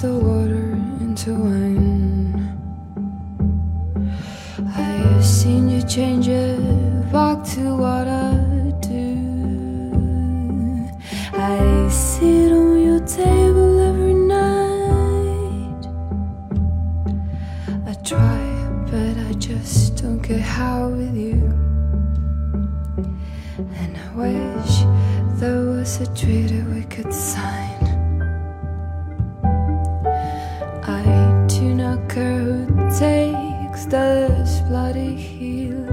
the water into wine. I've seen you change it back to what I do. I sit on your table every night. I try, but I just don't get how with you. And I wish there was a treaty we could sign. This bloody heel.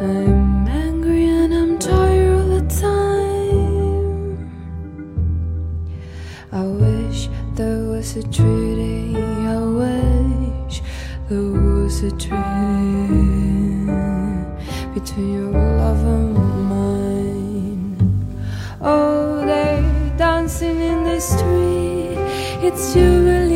I'm angry and I'm tired all the time. I wish there was a treaty. I wish there was a treaty between your love and mine. Oh, they're dancing in the street. It's Jubilee.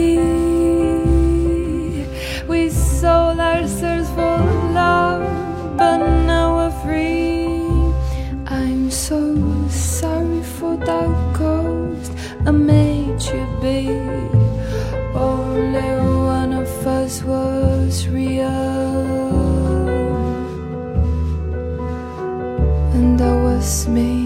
Real, and I was me.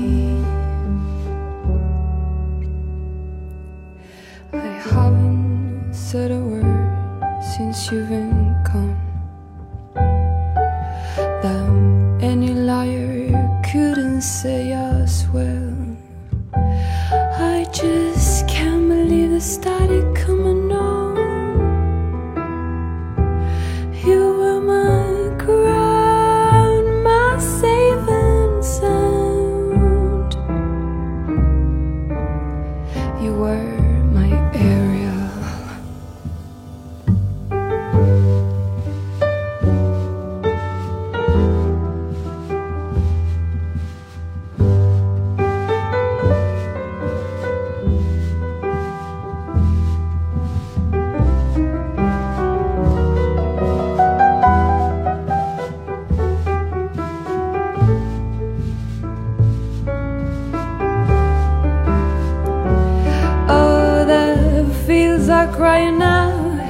Crying out.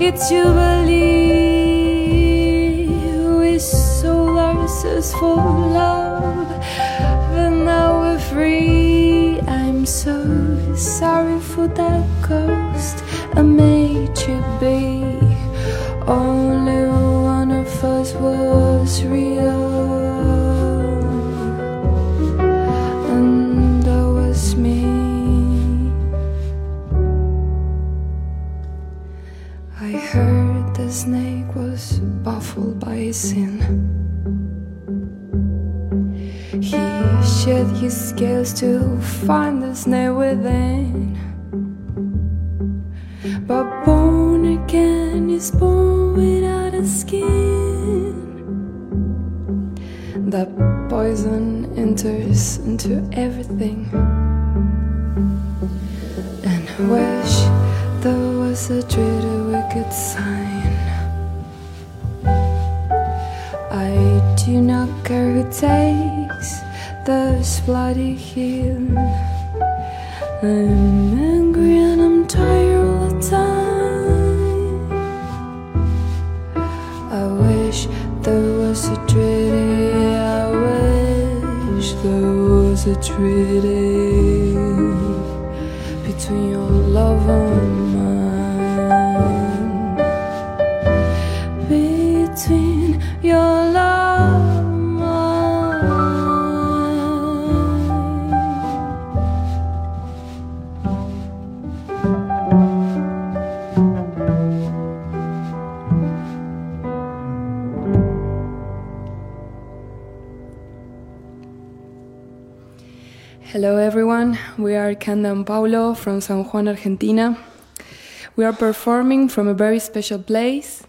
It's Jubilee. We sold ourselves for love, but now we're free. I'm so sorry for that ghost I made you be. Only one of us was real. Enters into everything. And I wish there was a treaty we could sign. I do not care who takes this bloody heel. I'm angry and I'm a treaty between your love and mine. Between everyone. We are Cande and Paulo from San Juan, Argentina. We are performing from a very special place,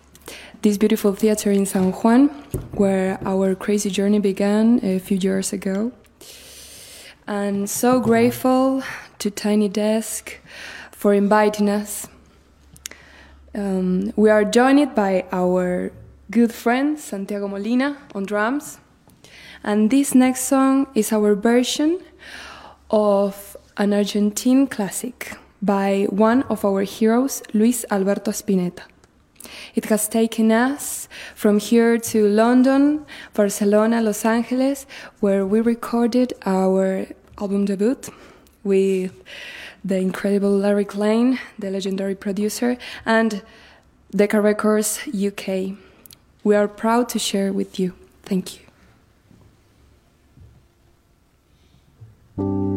this beautiful theater in San Juan, where our crazy journey began a few years ago. And so grateful to Tiny Desk for inviting us. Um, we are joined by our good friend Santiago Molina on drums. And this next song is our version of an Argentine classic by one of our heroes, Luis Alberto Spinetta. It has taken us from here to London, Barcelona, Los Angeles, where we recorded our album debut with the incredible Larry Klein, the legendary producer, and Decca Records UK. We are proud to share with you. Thank you.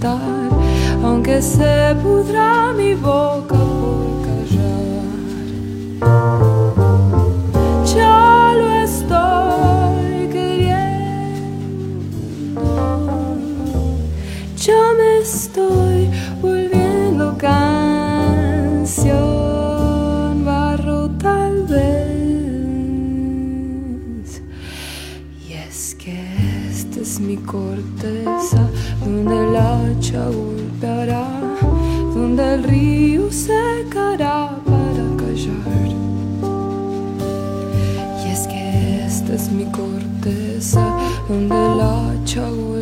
cantar, aunque se pudra mi boca por callar. Ya lo estoy queriendo, ya me estoy volviendo canción, barro tal vez. Y es que este es mi corte lucha donde el río secará para callar. Y es que esta es mi corteza, donde la hacha.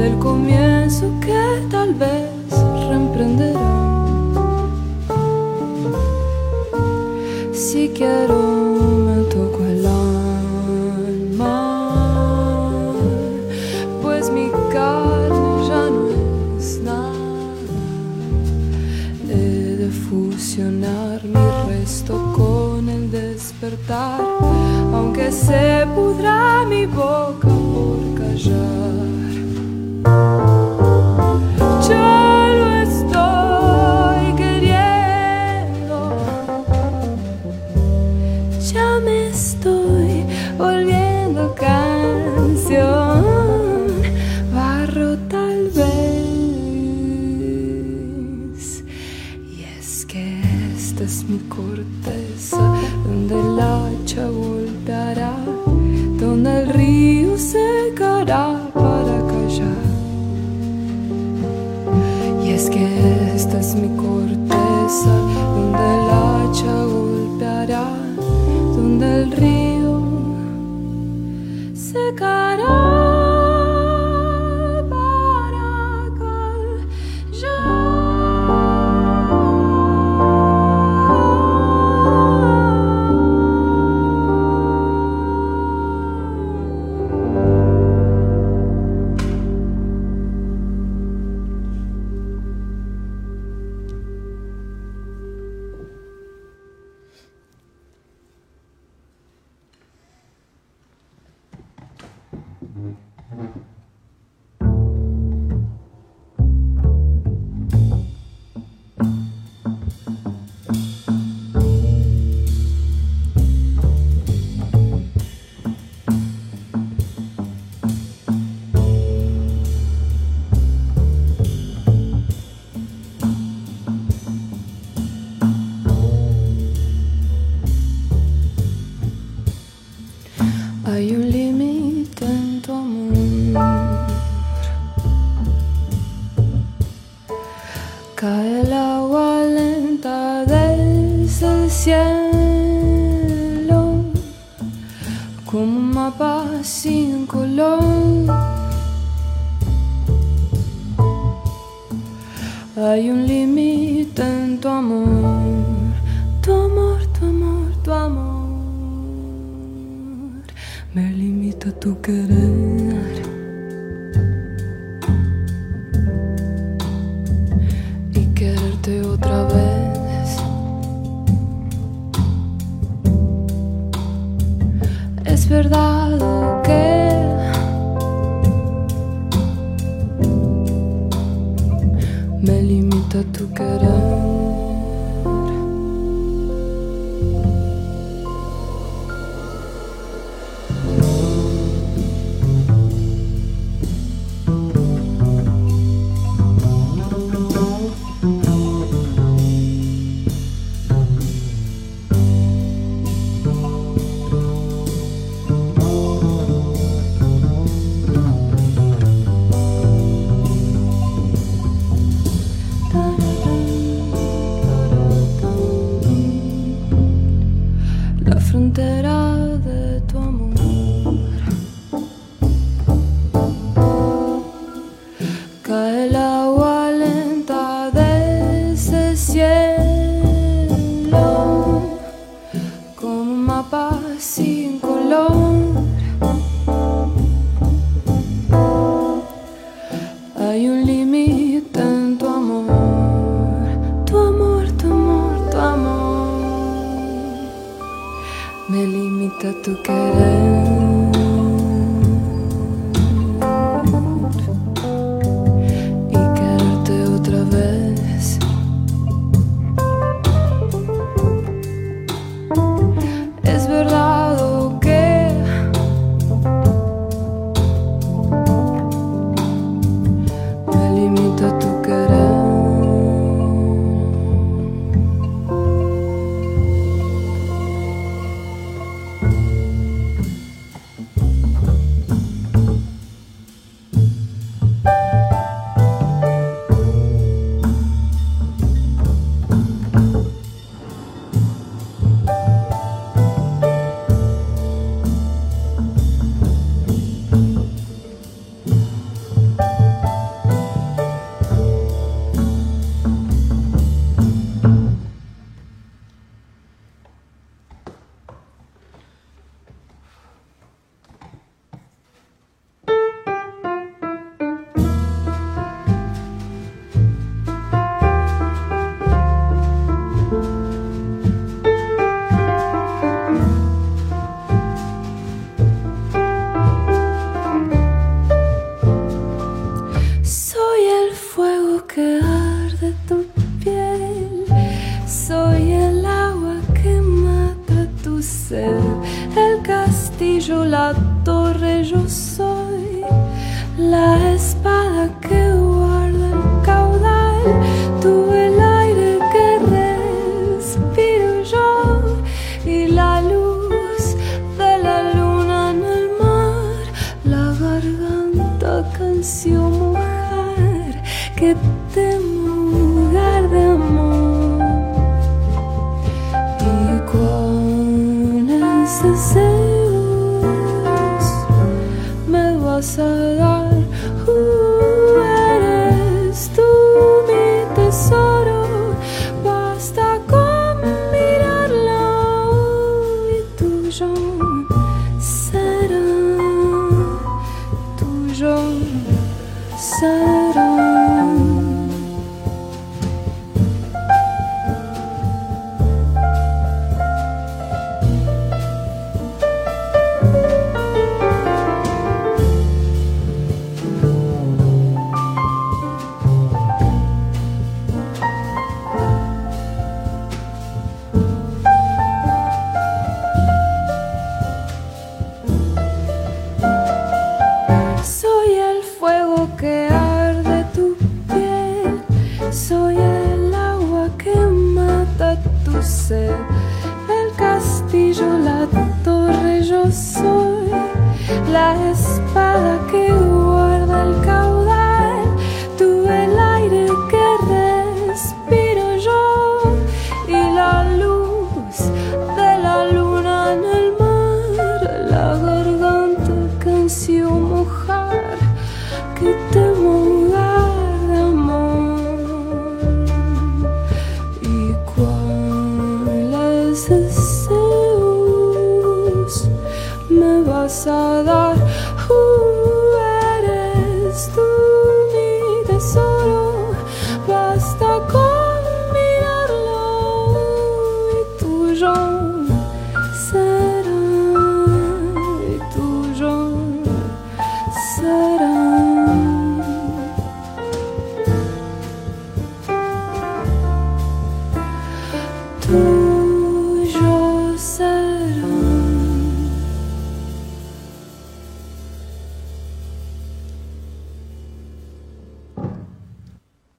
del comienzo que tal vez reemprenderán. Si quiero me toco el alma, pues mi carne ya no es nada. He de fusionar mi resto con el despertar, aunque se pudra mi boca. Es que esta es mi corteza, donde el hacha golpeará, donde el río se cae. Hay un límite en tu amor, tu amor, tu amor, tu amor. Me limita tu querer. down. that I me limita tu querer. yo la torre, yo soy la espada que Salah